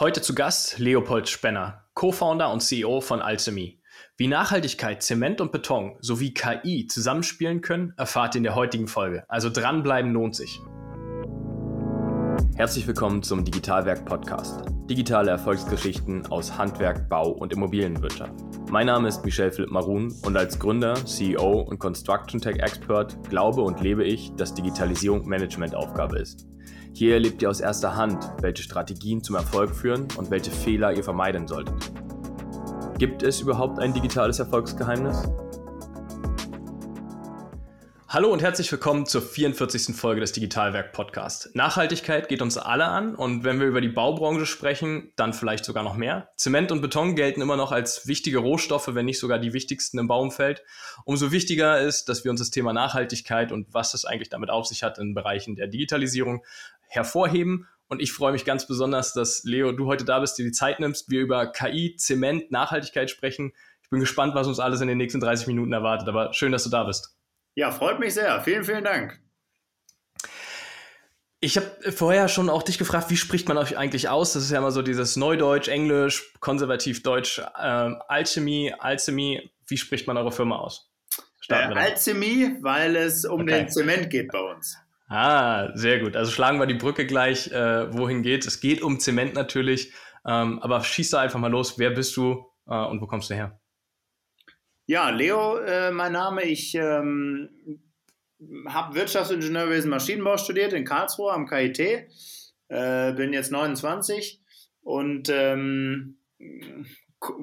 Heute zu Gast Leopold Spenner, Co-Founder und CEO von Alchemy. Wie Nachhaltigkeit, Zement und Beton sowie KI zusammenspielen können, erfahrt ihr in der heutigen Folge. Also dranbleiben lohnt sich. Herzlich willkommen zum Digitalwerk Podcast. Digitale Erfolgsgeschichten aus Handwerk, Bau und Immobilienwirtschaft. Mein Name ist Michel Philipp Marun und als Gründer, CEO und Construction Tech Expert glaube und lebe ich, dass Digitalisierung Managementaufgabe ist. Hier erlebt ihr aus erster Hand, welche Strategien zum Erfolg führen und welche Fehler ihr vermeiden solltet. Gibt es überhaupt ein digitales Erfolgsgeheimnis? Hallo und herzlich willkommen zur 44. Folge des Digitalwerk Podcast. Nachhaltigkeit geht uns alle an und wenn wir über die Baubranche sprechen, dann vielleicht sogar noch mehr. Zement und Beton gelten immer noch als wichtige Rohstoffe, wenn nicht sogar die wichtigsten im Baumfeld. Umso wichtiger ist, dass wir uns das Thema Nachhaltigkeit und was es eigentlich damit auf sich hat in Bereichen der Digitalisierung hervorheben. Und ich freue mich ganz besonders, dass Leo, du heute da bist, dir die Zeit nimmst, wir über KI, Zement, Nachhaltigkeit sprechen. Ich bin gespannt, was uns alles in den nächsten 30 Minuten erwartet, aber schön, dass du da bist. Ja, freut mich sehr. Vielen, vielen Dank. Ich habe vorher schon auch dich gefragt, wie spricht man euch eigentlich aus? Das ist ja immer so dieses Neudeutsch, Englisch, konservativ Deutsch, ähm, Alchemie, Alchemie. Wie spricht man eure Firma aus? Äh, Alchemie, weil es um okay. den Zement geht bei uns. Ah, sehr gut. Also schlagen wir die Brücke gleich, äh, wohin geht. Es geht um Zement natürlich, ähm, aber schieß da einfach mal los. Wer bist du äh, und wo kommst du her? Ja, Leo, äh, mein Name. Ich ähm, habe Wirtschaftsingenieurwesen Maschinenbau studiert in Karlsruhe am KIT. Äh, bin jetzt 29 und ähm,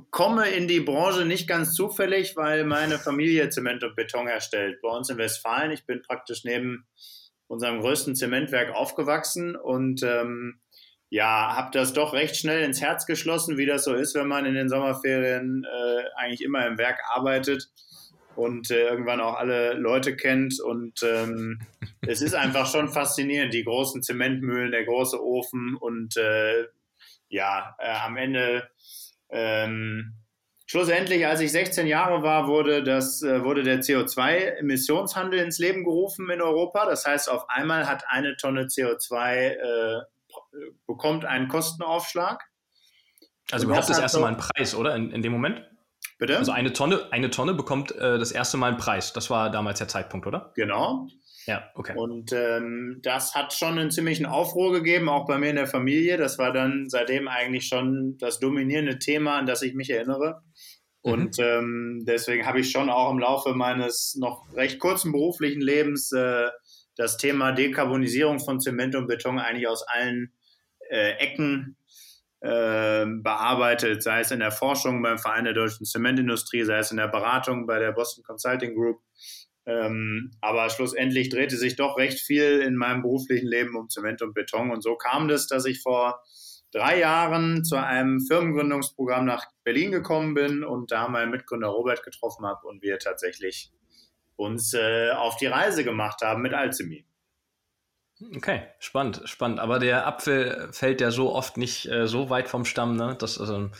komme in die Branche nicht ganz zufällig, weil meine Familie Zement und Beton herstellt. Bei uns in Westfalen. Ich bin praktisch neben unserem größten Zementwerk aufgewachsen und ähm, ja, habe das doch recht schnell ins Herz geschlossen, wie das so ist, wenn man in den Sommerferien äh, eigentlich immer im Werk arbeitet und äh, irgendwann auch alle Leute kennt. Und ähm, es ist einfach schon faszinierend, die großen Zementmühlen, der große Ofen und äh, ja, äh, am Ende ähm, Schlussendlich, als ich 16 Jahre war, wurde, das, äh, wurde der CO2-Emissionshandel ins Leben gerufen in Europa. Das heißt, auf einmal hat eine Tonne CO2 äh, bekommt einen Kostenaufschlag. Also überhaupt das erste Mal einen Preis, oder? In, in dem Moment? Bitte? Also eine Tonne, eine Tonne bekommt äh, das erste Mal einen Preis. Das war damals der Zeitpunkt, oder? Genau. Ja, okay. Und ähm, das hat schon einen ziemlichen Aufruhr gegeben, auch bei mir in der Familie. Das war dann seitdem eigentlich schon das dominierende Thema, an das ich mich erinnere. Und mhm. ähm, deswegen habe ich schon auch im Laufe meines noch recht kurzen beruflichen Lebens äh, das Thema Dekarbonisierung von Zement und Beton eigentlich aus allen äh, Ecken äh, bearbeitet, sei es in der Forschung beim Verein der deutschen Zementindustrie, sei es in der Beratung bei der Boston Consulting Group. Ähm, aber schlussendlich drehte sich doch recht viel in meinem beruflichen Leben um Zement und Beton. Und so kam das, dass ich vor drei Jahren zu einem Firmengründungsprogramm nach Berlin gekommen bin und da meinen Mitgründer Robert getroffen habe und wir tatsächlich uns äh, auf die Reise gemacht haben mit Alzemi. Okay, spannend, spannend. Aber der Apfel fällt ja so oft nicht äh, so weit vom Stamm, ne? Das also,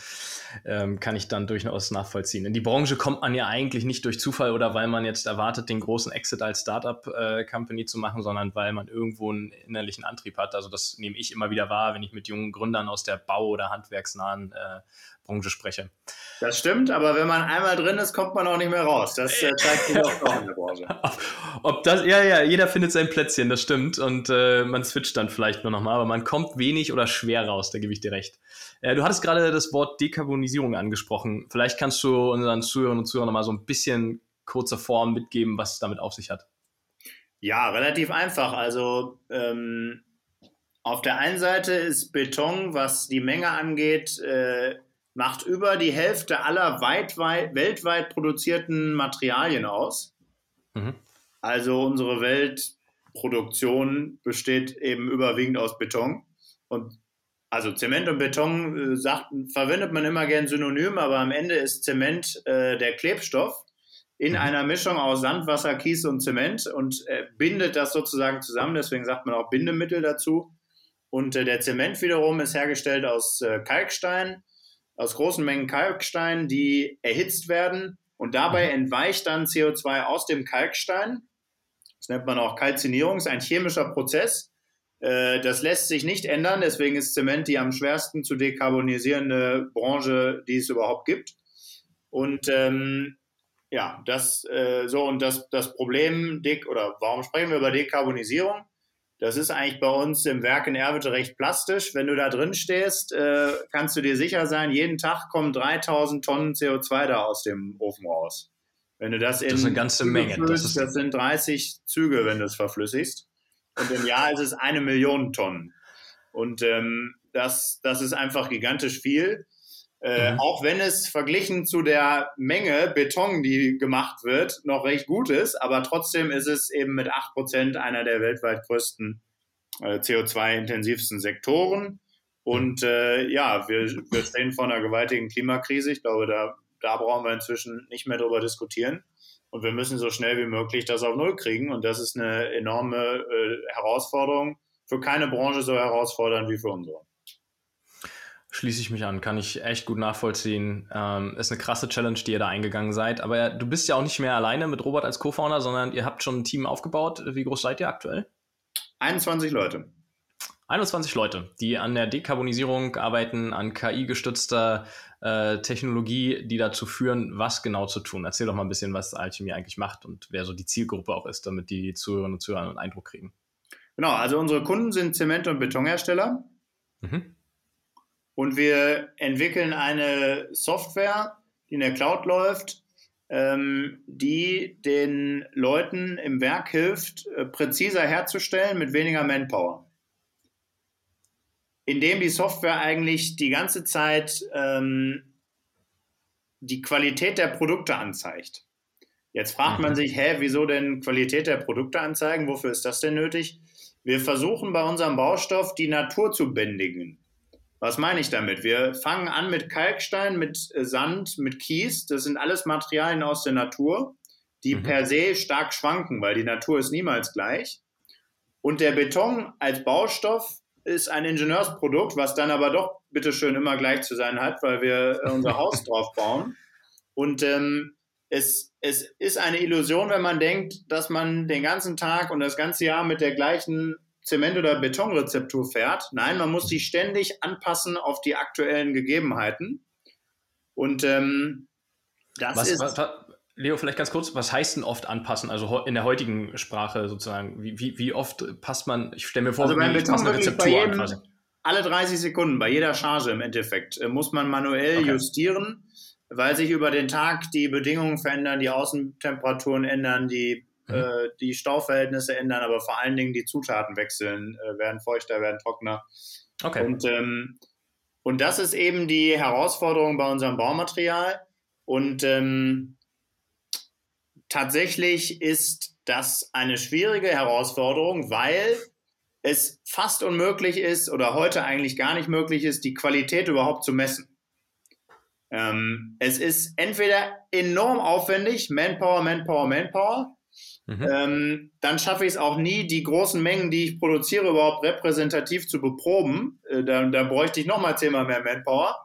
ähm, kann ich dann durchaus nachvollziehen. In die Branche kommt man ja eigentlich nicht durch Zufall oder weil man jetzt erwartet, den großen Exit als Startup-Company äh, zu machen, sondern weil man irgendwo einen innerlichen Antrieb hat. Also das nehme ich immer wieder wahr, wenn ich mit jungen Gründern aus der Bau- oder handwerksnahen äh, Branche spreche. Das stimmt, aber wenn man einmal drin ist, kommt man auch nicht mehr raus. Das äh, zeigt sich auch in der Branche. Ob das, ja, ja, jeder findet sein Plätzchen, das stimmt. Und äh, man switcht dann vielleicht nur nochmal, aber man kommt wenig oder schwer raus, da gebe ich dir recht. Äh, du hattest gerade das Wort Dekarbonisierung angesprochen. Vielleicht kannst du unseren Zuhörern und Zuhörern nochmal so ein bisschen kurze Form mitgeben, was es damit auf sich hat. Ja, relativ einfach. Also ähm, auf der einen Seite ist Beton, was die Menge angeht, äh, macht über die Hälfte aller weit, weit, weltweit produzierten Materialien aus. Mhm. Also unsere Weltproduktion besteht eben überwiegend aus Beton. Und also Zement und Beton äh, sagt, verwendet man immer gern synonym, aber am Ende ist Zement äh, der Klebstoff in mhm. einer Mischung aus Sand, Wasser, Kies und Zement und äh, bindet das sozusagen zusammen. Deswegen sagt man auch Bindemittel dazu. Und äh, der Zement wiederum ist hergestellt aus äh, Kalkstein aus großen Mengen Kalkstein, die erhitzt werden und dabei mhm. entweicht dann CO2 aus dem Kalkstein. Das nennt man auch Kalzinierung, ist ein chemischer Prozess. Äh, das lässt sich nicht ändern, deswegen ist Zement die am schwersten zu dekarbonisierende Branche, die es überhaupt gibt. Und ähm, ja, das äh, so und das, das Problem, Dick, oder warum sprechen wir über Dekarbonisierung? Das ist eigentlich bei uns im Werk in Erwitte recht plastisch. Wenn du da drin stehst, äh, kannst du dir sicher sein, jeden Tag kommen 3000 Tonnen CO2 da aus dem Ofen raus. Wenn du das in das ist eine ganze Menge. Füllst, das, das, sind 30 Züge, wenn du es verflüssigst. Und im Jahr ist es eine Million Tonnen. Und ähm, das, das ist einfach gigantisch viel. Äh, mhm. Auch wenn es verglichen zu der Menge Beton, die gemacht wird, noch recht gut ist, aber trotzdem ist es eben mit 8% einer der weltweit größten äh, CO2-intensivsten Sektoren. Und äh, ja, wir, wir stehen vor einer gewaltigen Klimakrise. Ich glaube, da, da brauchen wir inzwischen nicht mehr drüber diskutieren. Und wir müssen so schnell wie möglich das auf Null kriegen. Und das ist eine enorme äh, Herausforderung. Für keine Branche so herausfordernd wie für unsere. Schließe ich mich an, kann ich echt gut nachvollziehen. Ähm, ist eine krasse Challenge, die ihr da eingegangen seid. Aber du bist ja auch nicht mehr alleine mit Robert als Co-Founder, sondern ihr habt schon ein Team aufgebaut. Wie groß seid ihr aktuell? 21 Leute. 21 Leute, die an der Dekarbonisierung arbeiten, an KI-gestützter äh, Technologie, die dazu führen, was genau zu tun. Erzähl doch mal ein bisschen, was Alchemie eigentlich macht und wer so die Zielgruppe auch ist, damit die Zuhörerinnen und Zuhörer einen Eindruck kriegen. Genau, also unsere Kunden sind Zement- und Betonhersteller. Mhm. Und wir entwickeln eine Software, die in der Cloud läuft, ähm, die den Leuten im Werk hilft, äh, präziser herzustellen mit weniger Manpower. Indem die Software eigentlich die ganze Zeit ähm, die Qualität der Produkte anzeigt. Jetzt fragt man mhm. sich, hä, wieso denn Qualität der Produkte anzeigen? Wofür ist das denn nötig? Wir versuchen bei unserem Baustoff die Natur zu bändigen. Was meine ich damit? Wir fangen an mit Kalkstein, mit äh, Sand, mit Kies. Das sind alles Materialien aus der Natur, die mhm. per se stark schwanken, weil die Natur ist niemals gleich. Und der Beton als Baustoff ist ein Ingenieursprodukt, was dann aber doch bitteschön immer gleich zu sein hat, weil wir äh, unser Haus drauf bauen. Und ähm, es, es ist eine Illusion, wenn man denkt, dass man den ganzen Tag und das ganze Jahr mit der gleichen Zement- oder Betonrezeptur fährt. Nein, man muss die ständig anpassen auf die aktuellen Gegebenheiten. Und ähm, das was, ist. Was, was, Leo, vielleicht ganz kurz, was heißt denn oft anpassen? Also in der heutigen Sprache sozusagen, wie, wie, wie oft passt man, ich stelle mir vor, also beim Beton eine Rezeptur jedem, an quasi. Alle 30 Sekunden, bei jeder Charge im Endeffekt, äh, muss man manuell okay. justieren, weil sich über den Tag die Bedingungen verändern, die Außentemperaturen ändern, die mhm. äh, die Stauverhältnisse ändern, aber vor allen Dingen die Zutaten wechseln, äh, werden feuchter, werden trockener. Okay. Und, ähm, und das ist eben die Herausforderung bei unserem Baumaterial. Und ähm, tatsächlich ist das eine schwierige Herausforderung, weil es fast unmöglich ist oder heute eigentlich gar nicht möglich ist, die Qualität überhaupt zu messen. Ähm, es ist entweder enorm aufwendig, Manpower, Manpower, Manpower, Mhm. Ähm, dann schaffe ich es auch nie, die großen Mengen, die ich produziere, überhaupt repräsentativ zu beproben. Äh, da, bräuchte ich nochmal zehnmal mehr Manpower.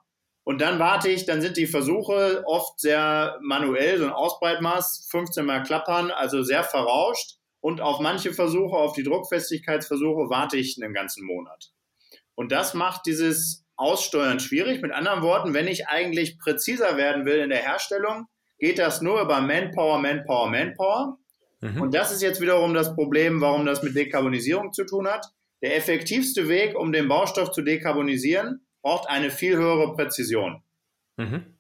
Und dann warte ich, dann sind die Versuche oft sehr manuell, so ein Ausbreitmaß, 15 mal klappern, also sehr verrauscht. Und auf manche Versuche, auf die Druckfestigkeitsversuche, warte ich einen ganzen Monat. Und das macht dieses Aussteuern schwierig. Mit anderen Worten, wenn ich eigentlich präziser werden will in der Herstellung, geht das nur über Manpower, Manpower, Manpower. Mhm. Und das ist jetzt wiederum das Problem, warum das mit Dekarbonisierung zu tun hat. Der effektivste Weg, um den Baustoff zu dekarbonisieren, braucht eine viel höhere Präzision. Mhm.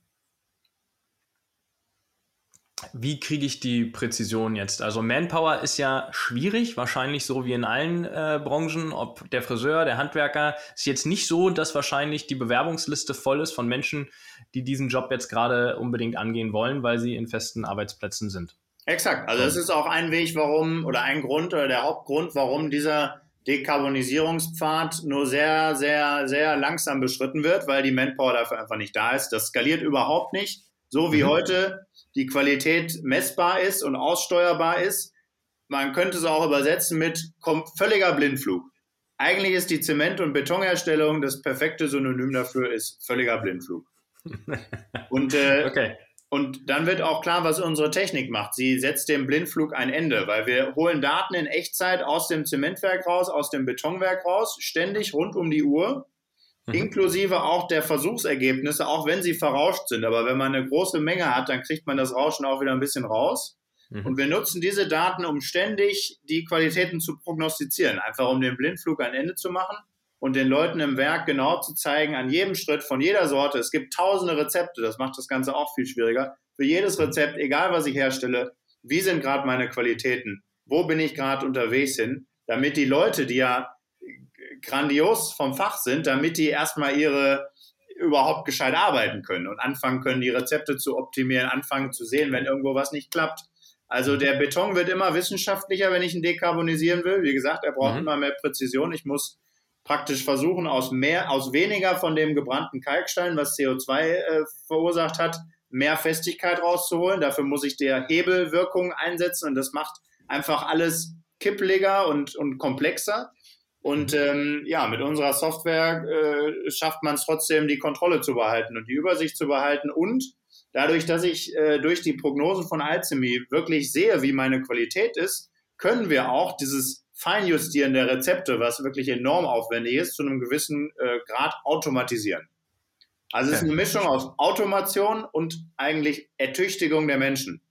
Wie kriege ich die Präzision jetzt? Also Manpower ist ja schwierig, wahrscheinlich so wie in allen äh, Branchen. Ob der Friseur, der Handwerker, ist jetzt nicht so, dass wahrscheinlich die Bewerbungsliste voll ist von Menschen, die diesen Job jetzt gerade unbedingt angehen wollen, weil sie in festen Arbeitsplätzen sind. Exakt. Also das ist auch ein Weg, warum oder ein Grund oder der Hauptgrund, warum dieser Dekarbonisierungspfad nur sehr, sehr, sehr langsam beschritten wird, weil die Manpower dafür einfach nicht da ist. Das skaliert überhaupt nicht. So wie mhm. heute die Qualität messbar ist und aussteuerbar ist. Man könnte es auch übersetzen mit völliger Blindflug. Eigentlich ist die Zement- und Betonherstellung das perfekte Synonym dafür ist völliger Blindflug. Und äh, okay und dann wird auch klar, was unsere Technik macht. Sie setzt dem Blindflug ein Ende, weil wir holen Daten in Echtzeit aus dem Zementwerk raus, aus dem Betonwerk raus, ständig rund um die Uhr, mhm. inklusive auch der Versuchsergebnisse, auch wenn sie verrauscht sind. Aber wenn man eine große Menge hat, dann kriegt man das Rauschen auch wieder ein bisschen raus. Mhm. Und wir nutzen diese Daten, um ständig die Qualitäten zu prognostizieren, einfach um dem Blindflug ein Ende zu machen und den Leuten im Werk genau zu zeigen, an jedem Schritt von jeder Sorte, es gibt tausende Rezepte, das macht das Ganze auch viel schwieriger. Für jedes Rezept, egal was ich herstelle, wie sind gerade meine Qualitäten, wo bin ich gerade unterwegs hin, damit die Leute, die ja grandios vom Fach sind, damit die erstmal ihre überhaupt gescheit arbeiten können und anfangen können, die Rezepte zu optimieren, anfangen zu sehen, wenn irgendwo was nicht klappt. Also der Beton wird immer wissenschaftlicher, wenn ich ihn dekarbonisieren will. Wie gesagt, er braucht mhm. immer mehr Präzision. Ich muss praktisch versuchen, aus mehr, aus weniger von dem gebrannten Kalkstein, was CO2 äh, verursacht hat, mehr Festigkeit rauszuholen. Dafür muss ich der Hebelwirkung einsetzen und das macht einfach alles kippeliger und, und komplexer. Und ähm, ja, mit unserer Software äh, schafft man es trotzdem, die Kontrolle zu behalten und die Übersicht zu behalten. Und dadurch, dass ich äh, durch die Prognosen von Alchemy wirklich sehe, wie meine Qualität ist, können wir auch dieses Feinjustieren der Rezepte, was wirklich enorm aufwendig ist, zu einem gewissen äh, Grad automatisieren. Also es ist eine Mischung aus Automation und eigentlich Ertüchtigung der Menschen.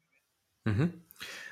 Mhm.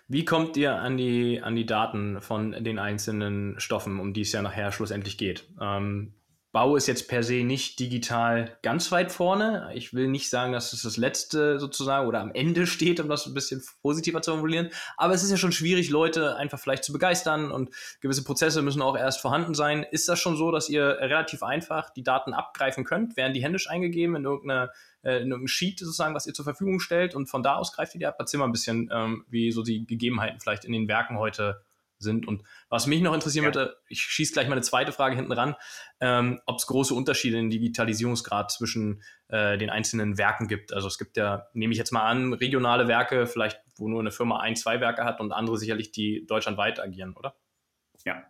Wie kommt ihr an die, an die Daten von den einzelnen Stoffen, um die es ja nachher schlussendlich geht? Ähm, Bau ist jetzt per se nicht digital ganz weit vorne. Ich will nicht sagen, dass es das letzte sozusagen oder am Ende steht, um das ein bisschen positiver zu formulieren. Aber es ist ja schon schwierig, Leute einfach vielleicht zu begeistern und gewisse Prozesse müssen auch erst vorhanden sein. Ist das schon so, dass ihr relativ einfach die Daten abgreifen könnt? Werden die händisch eingegeben in irgendeine äh, Sheet sozusagen, was ihr zur Verfügung stellt und von da aus greift ihr die ab? Erzähl mal ein bisschen, ähm, wie so die Gegebenheiten vielleicht in den Werken heute sind. Und was mich noch interessieren ja. würde, ich schieße gleich mal eine zweite Frage hinten ran, ähm, ob es große Unterschiede im Digitalisierungsgrad zwischen äh, den einzelnen Werken gibt. Also es gibt ja, nehme ich jetzt mal an, regionale Werke, vielleicht wo nur eine Firma ein, zwei Werke hat und andere sicherlich, die deutschlandweit agieren, oder? Ja.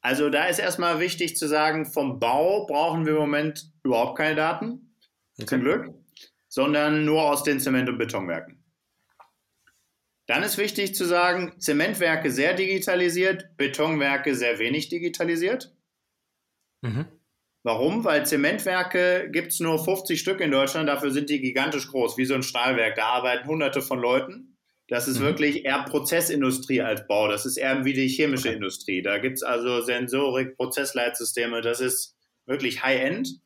Also da ist erstmal wichtig zu sagen, vom Bau brauchen wir im Moment überhaupt keine Daten, okay. zum Glück, sondern nur aus den Zement- und Betonwerken. Dann ist wichtig zu sagen, Zementwerke sehr digitalisiert, Betonwerke sehr wenig digitalisiert. Mhm. Warum? Weil Zementwerke gibt es nur 50 Stück in Deutschland, dafür sind die gigantisch groß, wie so ein Stahlwerk. Da arbeiten hunderte von Leuten. Das ist mhm. wirklich eher Prozessindustrie als Bau. Das ist eher wie die chemische okay. Industrie. Da gibt es also Sensorik, Prozessleitsysteme. Das ist wirklich High-End.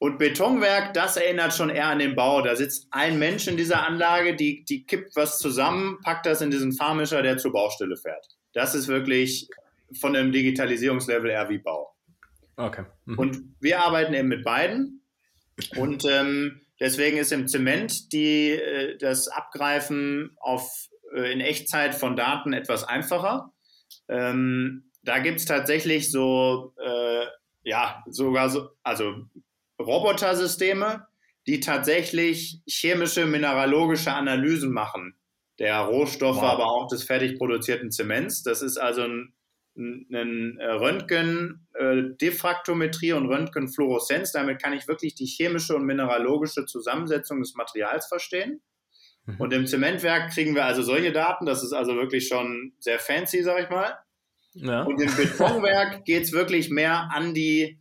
Und Betonwerk, das erinnert schon eher an den Bau. Da sitzt ein Mensch in dieser Anlage, die, die kippt was zusammen, packt das in diesen Fahrmischer, der zur Baustelle fährt. Das ist wirklich von dem Digitalisierungslevel eher wie Bau. Okay. Mhm. Und wir arbeiten eben mit beiden. Und ähm, deswegen ist im Zement die, äh, das Abgreifen auf, äh, in Echtzeit von Daten etwas einfacher. Ähm, da gibt es tatsächlich so, äh, ja, sogar so, also Robotersysteme, die tatsächlich chemische, mineralogische Analysen machen, der Rohstoffe, wow. aber auch des fertig produzierten Zements. Das ist also ein, ein Röntgen, äh, Diffraktometrie und Röntgenfluoreszenz. Damit kann ich wirklich die chemische und mineralogische Zusammensetzung des Materials verstehen. Mhm. Und im Zementwerk kriegen wir also solche Daten. Das ist also wirklich schon sehr fancy, sag ich mal. Ja. Und im Betonwerk geht es wirklich mehr an die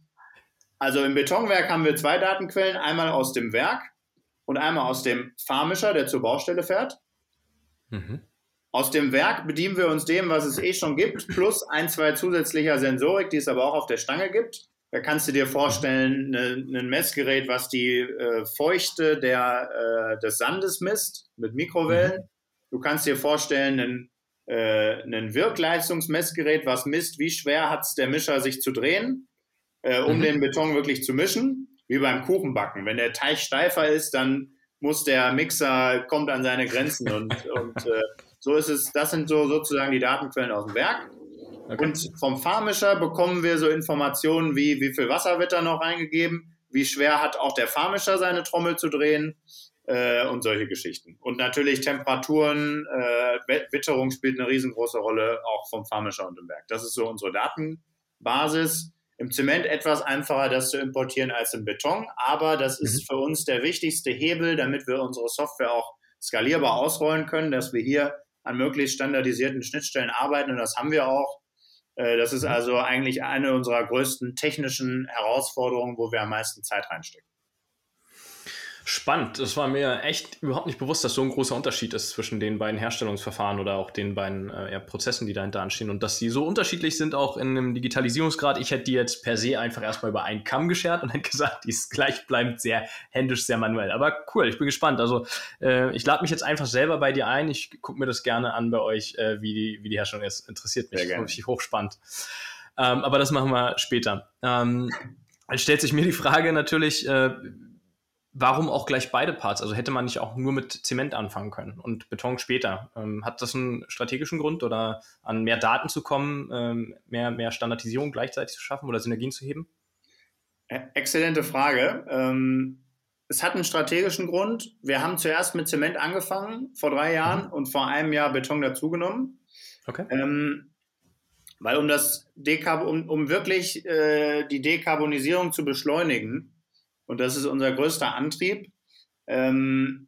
also im Betonwerk haben wir zwei Datenquellen, einmal aus dem Werk und einmal aus dem Fahrmischer, der zur Baustelle fährt. Mhm. Aus dem Werk bedienen wir uns dem, was es eh schon gibt, plus ein, zwei zusätzlicher Sensorik, die es aber auch auf der Stange gibt. Da kannst du dir vorstellen, ein ne, Messgerät, was die äh, Feuchte der, äh, des Sandes misst mit Mikrowellen. Mhm. Du kannst dir vorstellen, ein, äh, ein Wirkleistungsmessgerät, was misst, wie schwer hat es der Mischer sich zu drehen äh, um mhm. den Beton wirklich zu mischen, wie beim Kuchenbacken. Wenn der Teig steifer ist, dann muss der Mixer, kommt an seine Grenzen und, und äh, so ist es, das sind so sozusagen die Datenquellen aus dem Werk. Okay. Und vom Fahrmischer bekommen wir so Informationen wie, wie viel Wasser wird da noch reingegeben, wie schwer hat auch der Fahrmischer seine Trommel zu drehen äh, und solche Geschichten. Und natürlich Temperaturen, äh, Witterung spielt eine riesengroße Rolle, auch vom Fahrmischer und dem Werk. Das ist so unsere Datenbasis. Im Zement etwas einfacher, das zu importieren als im Beton, aber das ist mhm. für uns der wichtigste Hebel, damit wir unsere Software auch skalierbar ausrollen können, dass wir hier an möglichst standardisierten Schnittstellen arbeiten und das haben wir auch. Äh, das ist mhm. also eigentlich eine unserer größten technischen Herausforderungen, wo wir am meisten Zeit reinstecken. Spannend. Das war mir echt überhaupt nicht bewusst, dass so ein großer Unterschied ist zwischen den beiden Herstellungsverfahren oder auch den beiden äh, ja, Prozessen, die dahinter anstehen und dass sie so unterschiedlich sind auch in einem Digitalisierungsgrad. Ich hätte die jetzt per se einfach erstmal über einen Kamm geschert und hätte gesagt, die ist gleichbleibend sehr händisch, sehr manuell. Aber cool, ich bin gespannt. Also äh, ich lade mich jetzt einfach selber bei dir ein. Ich gucke mir das gerne an bei euch, äh, wie, die, wie die Herstellung ist. Interessiert mich. Sehr Richtig hochspannend. Ähm, aber das machen wir später. Ähm, dann stellt sich mir die Frage natürlich, äh, warum auch gleich beide Parts? Also hätte man nicht auch nur mit Zement anfangen können und Beton später? Ähm, hat das einen strategischen Grund oder an mehr Daten zu kommen, ähm, mehr, mehr Standardisierung gleichzeitig zu schaffen oder Synergien zu heben? Exzellente Frage. Ähm, es hat einen strategischen Grund. Wir haben zuerst mit Zement angefangen vor drei Jahren mhm. und vor einem Jahr Beton dazugenommen. Okay. Ähm, weil um das Dekab um, um wirklich äh, die Dekarbonisierung zu beschleunigen, und das ist unser größter Antrieb, ähm,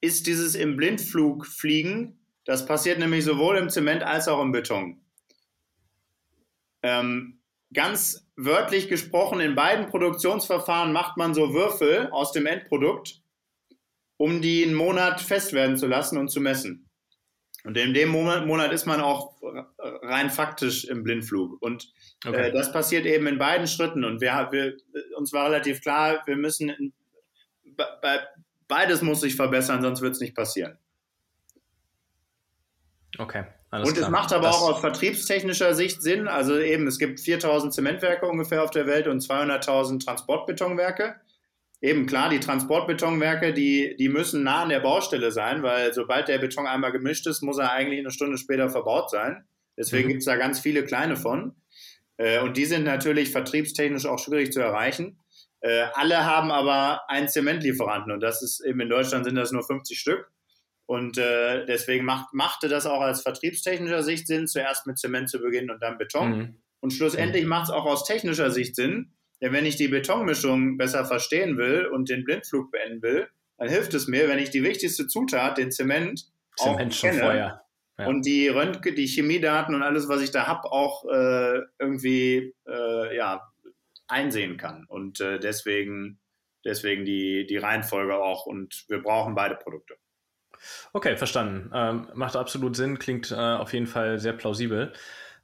ist dieses im Blindflug fliegen. Das passiert nämlich sowohl im Zement als auch im Beton. Ähm, ganz wörtlich gesprochen, in beiden Produktionsverfahren macht man so Würfel aus dem Endprodukt, um die einen Monat fest werden zu lassen und zu messen. Und in dem Monat, ist man auch rein faktisch im Blindflug. Und äh, okay. äh, das passiert eben in beiden Schritten. Und wir, wir, uns war relativ klar, wir müssen, in, be, beides muss sich verbessern, sonst wird es nicht passieren. Okay. Alles und es macht aber das auch aus vertriebstechnischer Sicht Sinn. Also eben, es gibt 4000 Zementwerke ungefähr auf der Welt und 200.000 Transportbetonwerke. Eben klar, die Transportbetonwerke, die, die müssen nah an der Baustelle sein, weil sobald der Beton einmal gemischt ist, muss er eigentlich eine Stunde später verbaut sein. Deswegen mhm. gibt es da ganz viele kleine von. Äh, und die sind natürlich vertriebstechnisch auch schwierig zu erreichen. Äh, alle haben aber einen Zementlieferanten und das ist eben in Deutschland sind das nur 50 Stück. Und äh, deswegen macht, machte das auch aus vertriebstechnischer Sicht Sinn, zuerst mit Zement zu beginnen und dann Beton. Mhm. Und schlussendlich mhm. macht es auch aus technischer Sicht Sinn, denn wenn ich die Betonmischung besser verstehen will und den Blindflug beenden will, dann hilft es mir, wenn ich die wichtigste Zutat, den Zement, Zement auch kenne vorher. Ja. und die Röntgen, die Chemiedaten und alles, was ich da habe, auch äh, irgendwie äh, ja, einsehen kann. Und äh, deswegen, deswegen die, die Reihenfolge auch. Und wir brauchen beide Produkte. Okay, verstanden. Ähm, macht absolut Sinn, klingt äh, auf jeden Fall sehr plausibel.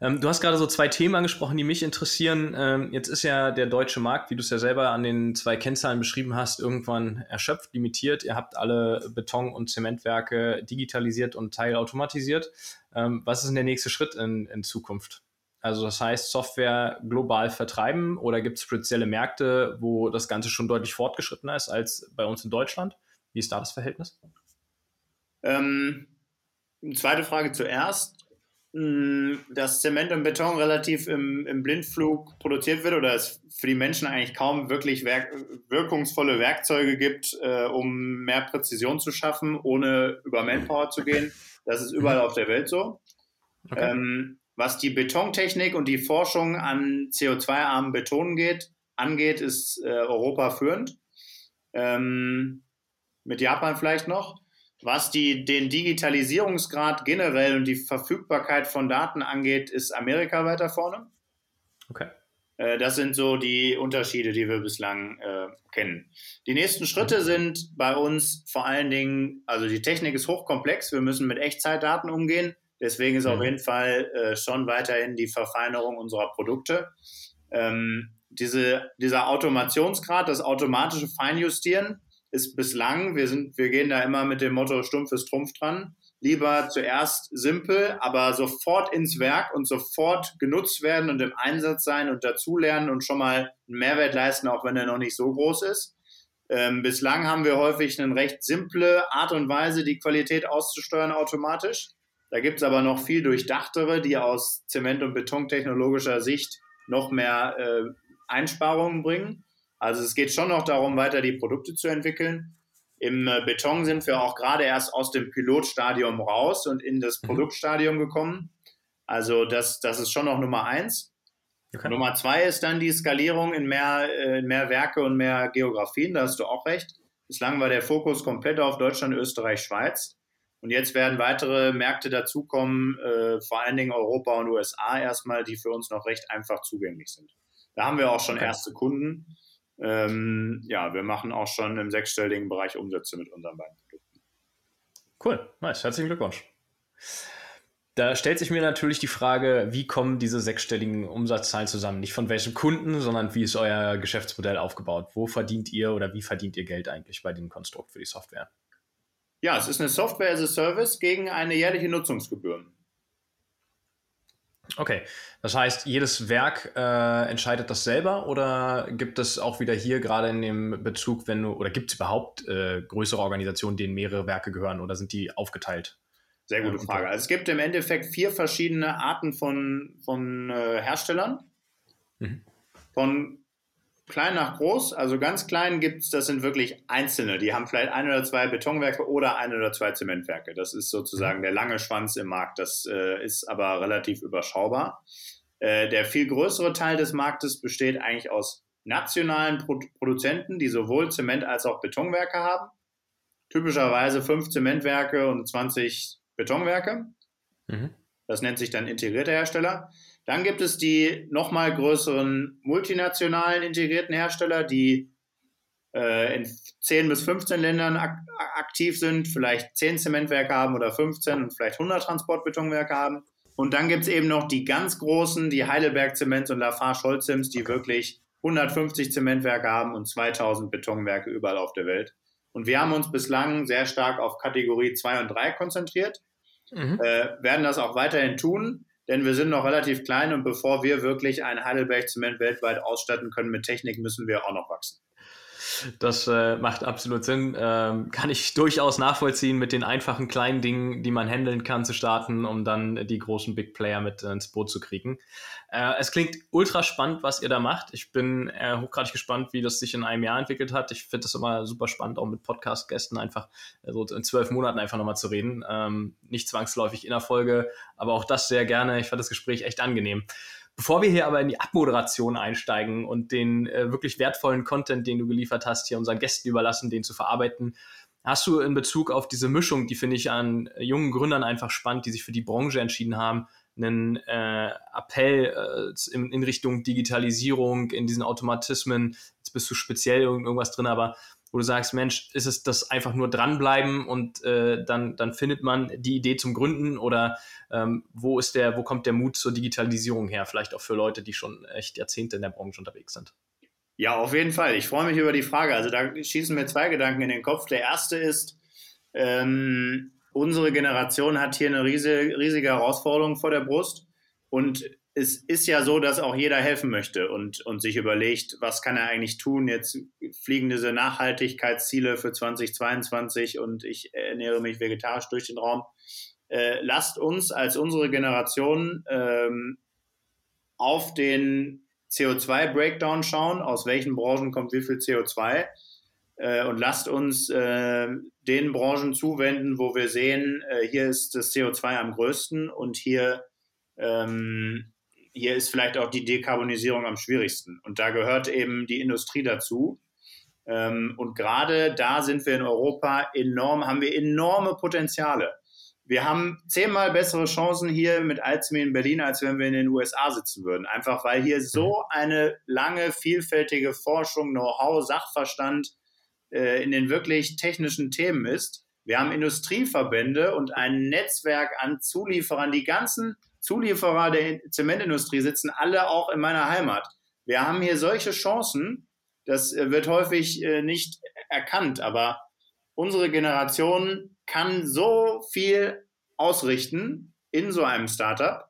Ähm, du hast gerade so zwei Themen angesprochen, die mich interessieren. Ähm, jetzt ist ja der deutsche Markt, wie du es ja selber an den zwei Kennzahlen beschrieben hast, irgendwann erschöpft, limitiert. Ihr habt alle Beton- und Zementwerke digitalisiert und teilautomatisiert. Ähm, was ist denn der nächste Schritt in, in Zukunft? Also das heißt, Software global vertreiben oder gibt es spezielle Märkte, wo das Ganze schon deutlich fortgeschrittener ist als bei uns in Deutschland? Wie ist da das Verhältnis? Ähm, zweite Frage zuerst. Dass Zement und Beton relativ im, im, Blindflug produziert wird oder es für die Menschen eigentlich kaum wirklich werk wirkungsvolle Werkzeuge gibt, äh, um mehr Präzision zu schaffen, ohne über Manpower zu gehen. Das ist überall auf der Welt so. Okay. Ähm, was die Betontechnik und die Forschung an CO2-armen Beton geht, angeht, ist äh, Europa führend. Ähm, mit Japan vielleicht noch. Was die, den Digitalisierungsgrad generell und die Verfügbarkeit von Daten angeht, ist Amerika weiter vorne. Okay. Äh, das sind so die Unterschiede, die wir bislang äh, kennen. Die nächsten Schritte sind bei uns vor allen Dingen, also die Technik ist hochkomplex, wir müssen mit Echtzeitdaten umgehen. Deswegen ist mhm. auf jeden Fall äh, schon weiterhin die Verfeinerung unserer Produkte. Ähm, diese, dieser Automationsgrad, das automatische Feinjustieren, ist bislang, wir, sind, wir gehen da immer mit dem Motto Stumpf ist Trumpf dran, lieber zuerst simpel, aber sofort ins Werk und sofort genutzt werden und im Einsatz sein und dazulernen und schon mal einen Mehrwert leisten, auch wenn er noch nicht so groß ist. Ähm, bislang haben wir häufig eine recht simple Art und Weise, die Qualität auszusteuern automatisch. Da gibt es aber noch viel durchdachtere, die aus Zement- und Betontechnologischer Sicht noch mehr äh, Einsparungen bringen. Also es geht schon noch darum, weiter die Produkte zu entwickeln. Im äh, Beton sind wir auch gerade erst aus dem Pilotstadium raus und in das mhm. Produktstadium gekommen. Also das, das ist schon noch Nummer eins. Okay. Nummer zwei ist dann die Skalierung in mehr, äh, in mehr Werke und mehr Geografien, da hast du auch recht. Bislang war der Fokus komplett auf Deutschland, Österreich, Schweiz. Und jetzt werden weitere Märkte dazukommen, äh, vor allen Dingen Europa und USA erstmal, die für uns noch recht einfach zugänglich sind. Da haben wir auch schon okay. erste Kunden. Ähm, ja, wir machen auch schon im sechsstelligen Bereich Umsätze mit unseren beiden Produkten. Cool, nice, herzlichen Glückwunsch. Da stellt sich mir natürlich die Frage, wie kommen diese sechsstelligen Umsatzzahlen zusammen? Nicht von welchen Kunden, sondern wie ist euer Geschäftsmodell aufgebaut? Wo verdient ihr oder wie verdient ihr Geld eigentlich bei dem Konstrukt für die Software? Ja, es ist eine Software as a Service gegen eine jährliche Nutzungsgebühr. Okay, das heißt, jedes Werk äh, entscheidet das selber oder gibt es auch wieder hier gerade in dem Bezug, wenn du, oder gibt es überhaupt äh, größere Organisationen, denen mehrere Werke gehören oder sind die aufgeteilt? Sehr gute Frage. Also es gibt im Endeffekt vier verschiedene Arten von, von äh, Herstellern. Mhm. Von klein nach groß, also ganz klein gibt es, das sind wirklich einzelne. Die haben vielleicht ein oder zwei Betonwerke oder ein oder zwei Zementwerke. Das ist sozusagen mhm. der lange Schwanz im Markt. Das äh, ist aber relativ überschaubar. Äh, der viel größere Teil des Marktes besteht eigentlich aus nationalen Pro Produzenten, die sowohl Zement als auch Betonwerke haben. Typischerweise fünf Zementwerke und 20 Betonwerke. Mhm. Das nennt sich dann integrierte Hersteller. Dann gibt es die nochmal größeren multinationalen integrierten Hersteller, die äh, in 10 bis 15 Ländern ak aktiv sind, vielleicht 10 Zementwerke haben oder 15 und vielleicht 100 Transportbetonwerke haben. Und dann gibt es eben noch die ganz großen, die Heidelberg Zement und Lafarge Holcims, die wirklich 150 Zementwerke haben und 2000 Betonwerke überall auf der Welt. Und wir haben uns bislang sehr stark auf Kategorie 2 und 3 konzentriert, mhm. äh, werden das auch weiterhin tun, denn wir sind noch relativ klein und bevor wir wirklich ein Heidelberg Zement weltweit ausstatten können mit Technik, müssen wir auch noch wachsen. Das äh, macht absolut Sinn. Ähm, kann ich durchaus nachvollziehen, mit den einfachen kleinen Dingen, die man handeln kann, zu starten, um dann die großen Big Player mit ins Boot zu kriegen. Äh, es klingt ultra spannend, was ihr da macht. Ich bin äh, hochgradig gespannt, wie das sich in einem Jahr entwickelt hat. Ich finde das immer super spannend, auch mit Podcast-Gästen einfach so in zwölf Monaten einfach nochmal zu reden. Ähm, nicht zwangsläufig in der Folge, aber auch das sehr gerne. Ich fand das Gespräch echt angenehm. Bevor wir hier aber in die Abmoderation einsteigen und den äh, wirklich wertvollen Content, den du geliefert hast, hier unseren Gästen überlassen, den zu verarbeiten, hast du in Bezug auf diese Mischung, die finde ich an jungen Gründern einfach spannend, die sich für die Branche entschieden haben, einen äh, Appell äh, in, in, Richtung Digitalisierung, in diesen Automatismen, jetzt bist du speziell irgendwas drin, aber wo du sagst, Mensch, ist es das einfach nur dranbleiben und äh, dann, dann findet man die Idee zum Gründen oder ähm, wo ist der, wo kommt der Mut zur Digitalisierung her? Vielleicht auch für Leute, die schon echt Jahrzehnte in der Branche unterwegs sind. Ja, auf jeden Fall. Ich freue mich über die Frage. Also da schießen mir zwei Gedanken in den Kopf. Der erste ist, ähm, unsere Generation hat hier eine riesige, riesige Herausforderung vor der Brust und es ist ja so, dass auch jeder helfen möchte und, und sich überlegt, was kann er eigentlich tun? Jetzt fliegen diese Nachhaltigkeitsziele für 2022 und ich ernähre mich vegetarisch durch den Raum. Äh, lasst uns als unsere Generation ähm, auf den CO2-Breakdown schauen, aus welchen Branchen kommt wie viel CO2 äh, und lasst uns äh, den Branchen zuwenden, wo wir sehen, äh, hier ist das CO2 am größten und hier ähm, hier ist vielleicht auch die Dekarbonisierung am schwierigsten. Und da gehört eben die Industrie dazu. Ähm, und gerade da sind wir in Europa enorm, haben wir enorme Potenziale. Wir haben zehnmal bessere Chancen hier mit Alzheimer in Berlin, als wenn wir in den USA sitzen würden. Einfach weil hier so mhm. eine lange, vielfältige Forschung, Know-how, Sachverstand äh, in den wirklich technischen Themen ist. Wir haben Industrieverbände und ein Netzwerk an Zulieferern. Die ganzen Zulieferer der Zementindustrie sitzen alle auch in meiner Heimat. Wir haben hier solche Chancen, das äh, wird häufig äh, nicht erkannt, aber unsere Generation kann so viel ausrichten in so einem Startup,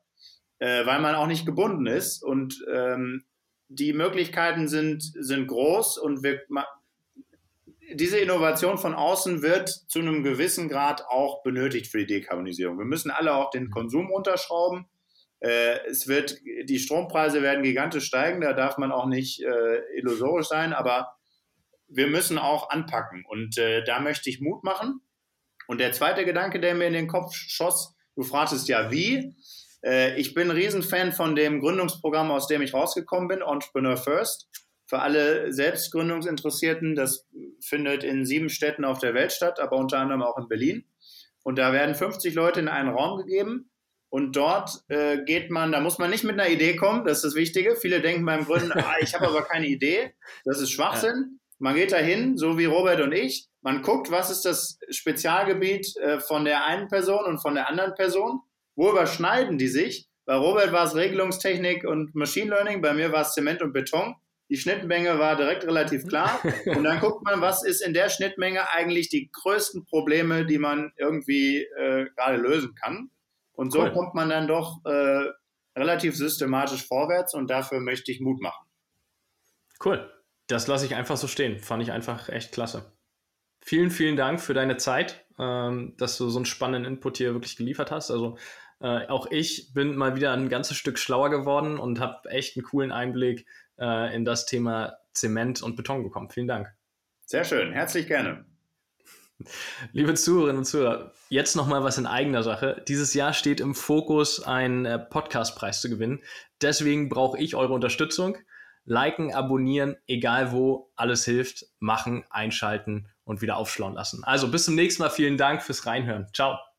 äh, weil man auch nicht gebunden ist und ähm, die Möglichkeiten sind, sind groß und wir, diese Innovation von außen wird zu einem gewissen Grad auch benötigt für die Dekarbonisierung. Wir müssen alle auch den Konsum unterschrauben. Äh, es wird, die Strompreise werden gigantisch steigen, da darf man auch nicht äh, illusorisch sein, aber wir müssen auch anpacken und äh, da möchte ich Mut machen. Und der zweite Gedanke, der mir in den Kopf schoss, du fragtest ja wie. Ich bin ein Riesenfan von dem Gründungsprogramm, aus dem ich rausgekommen bin, Entrepreneur First. Für alle Selbstgründungsinteressierten, das findet in sieben Städten auf der Welt statt, aber unter anderem auch in Berlin. Und da werden 50 Leute in einen Raum gegeben und dort äh, geht man, da muss man nicht mit einer Idee kommen, das ist das Wichtige. Viele denken beim Gründen, ah, ich habe aber keine Idee. Das ist Schwachsinn. Man geht dahin, so wie Robert und ich. Man guckt, was ist das Spezialgebiet äh, von der einen Person und von der anderen Person. Wo überschneiden die sich? Bei Robert war es Regelungstechnik und Machine Learning, bei mir war es Zement und Beton. Die Schnittmenge war direkt relativ klar. Und dann guckt man, was ist in der Schnittmenge eigentlich die größten Probleme, die man irgendwie äh, gerade lösen kann. Und so cool. kommt man dann doch äh, relativ systematisch vorwärts und dafür möchte ich Mut machen. Cool. Das lasse ich einfach so stehen. Fand ich einfach echt klasse. Vielen, vielen Dank für deine Zeit, ähm, dass du so einen spannenden Input hier wirklich geliefert hast. Also äh, auch ich bin mal wieder ein ganzes Stück schlauer geworden und habe echt einen coolen Einblick äh, in das Thema Zement und Beton bekommen. Vielen Dank. Sehr schön. Herzlich gerne. Liebe Zuhörerinnen und Zuhörer, jetzt noch mal was in eigener Sache. Dieses Jahr steht im Fokus, einen äh, Podcastpreis zu gewinnen. Deswegen brauche ich eure Unterstützung. Liken, abonnieren, egal wo, alles hilft. Machen, einschalten und wieder aufschlauen lassen. Also bis zum nächsten Mal. Vielen Dank fürs Reinhören. Ciao.